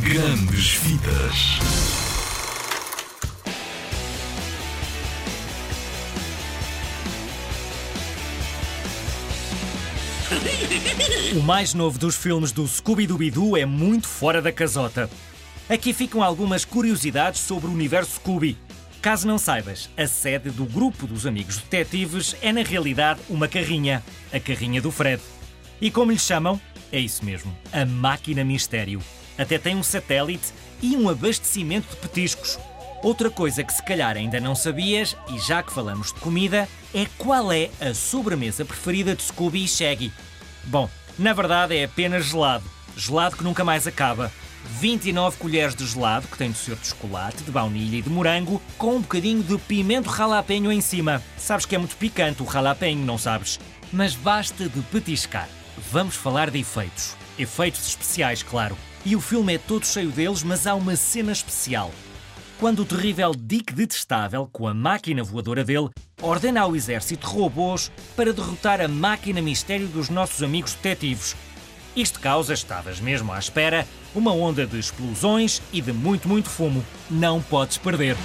Grandes Vidas. O mais novo dos filmes do Scooby-Dooby-Doo é muito fora da casota. Aqui ficam algumas curiosidades sobre o universo Scooby. Caso não saibas, a sede do grupo dos amigos detetives é na realidade uma carrinha, a carrinha do Fred. E como lhe chamam? É isso mesmo, a máquina mistério. Até tem um satélite e um abastecimento de petiscos. Outra coisa que se calhar ainda não sabias, e já que falamos de comida, é qual é a sobremesa preferida de Scooby e Shaggy. Bom, na verdade é apenas gelado. Gelado que nunca mais acaba. 29 colheres de gelado, que tem doce de chocolate, de baunilha e de morango, com um bocadinho de pimento ralapenho em cima. Sabes que é muito picante o ralapenho, não sabes? Mas basta de petiscar. Vamos falar de efeitos. Efeitos especiais, claro. E o filme é todo cheio deles, mas há uma cena especial. Quando o terrível Dick Detestável, com a máquina voadora dele, ordena ao exército robôs para derrotar a máquina mistério dos nossos amigos detetives. Isto causa, estavas mesmo à espera, uma onda de explosões e de muito, muito fumo. Não podes perder.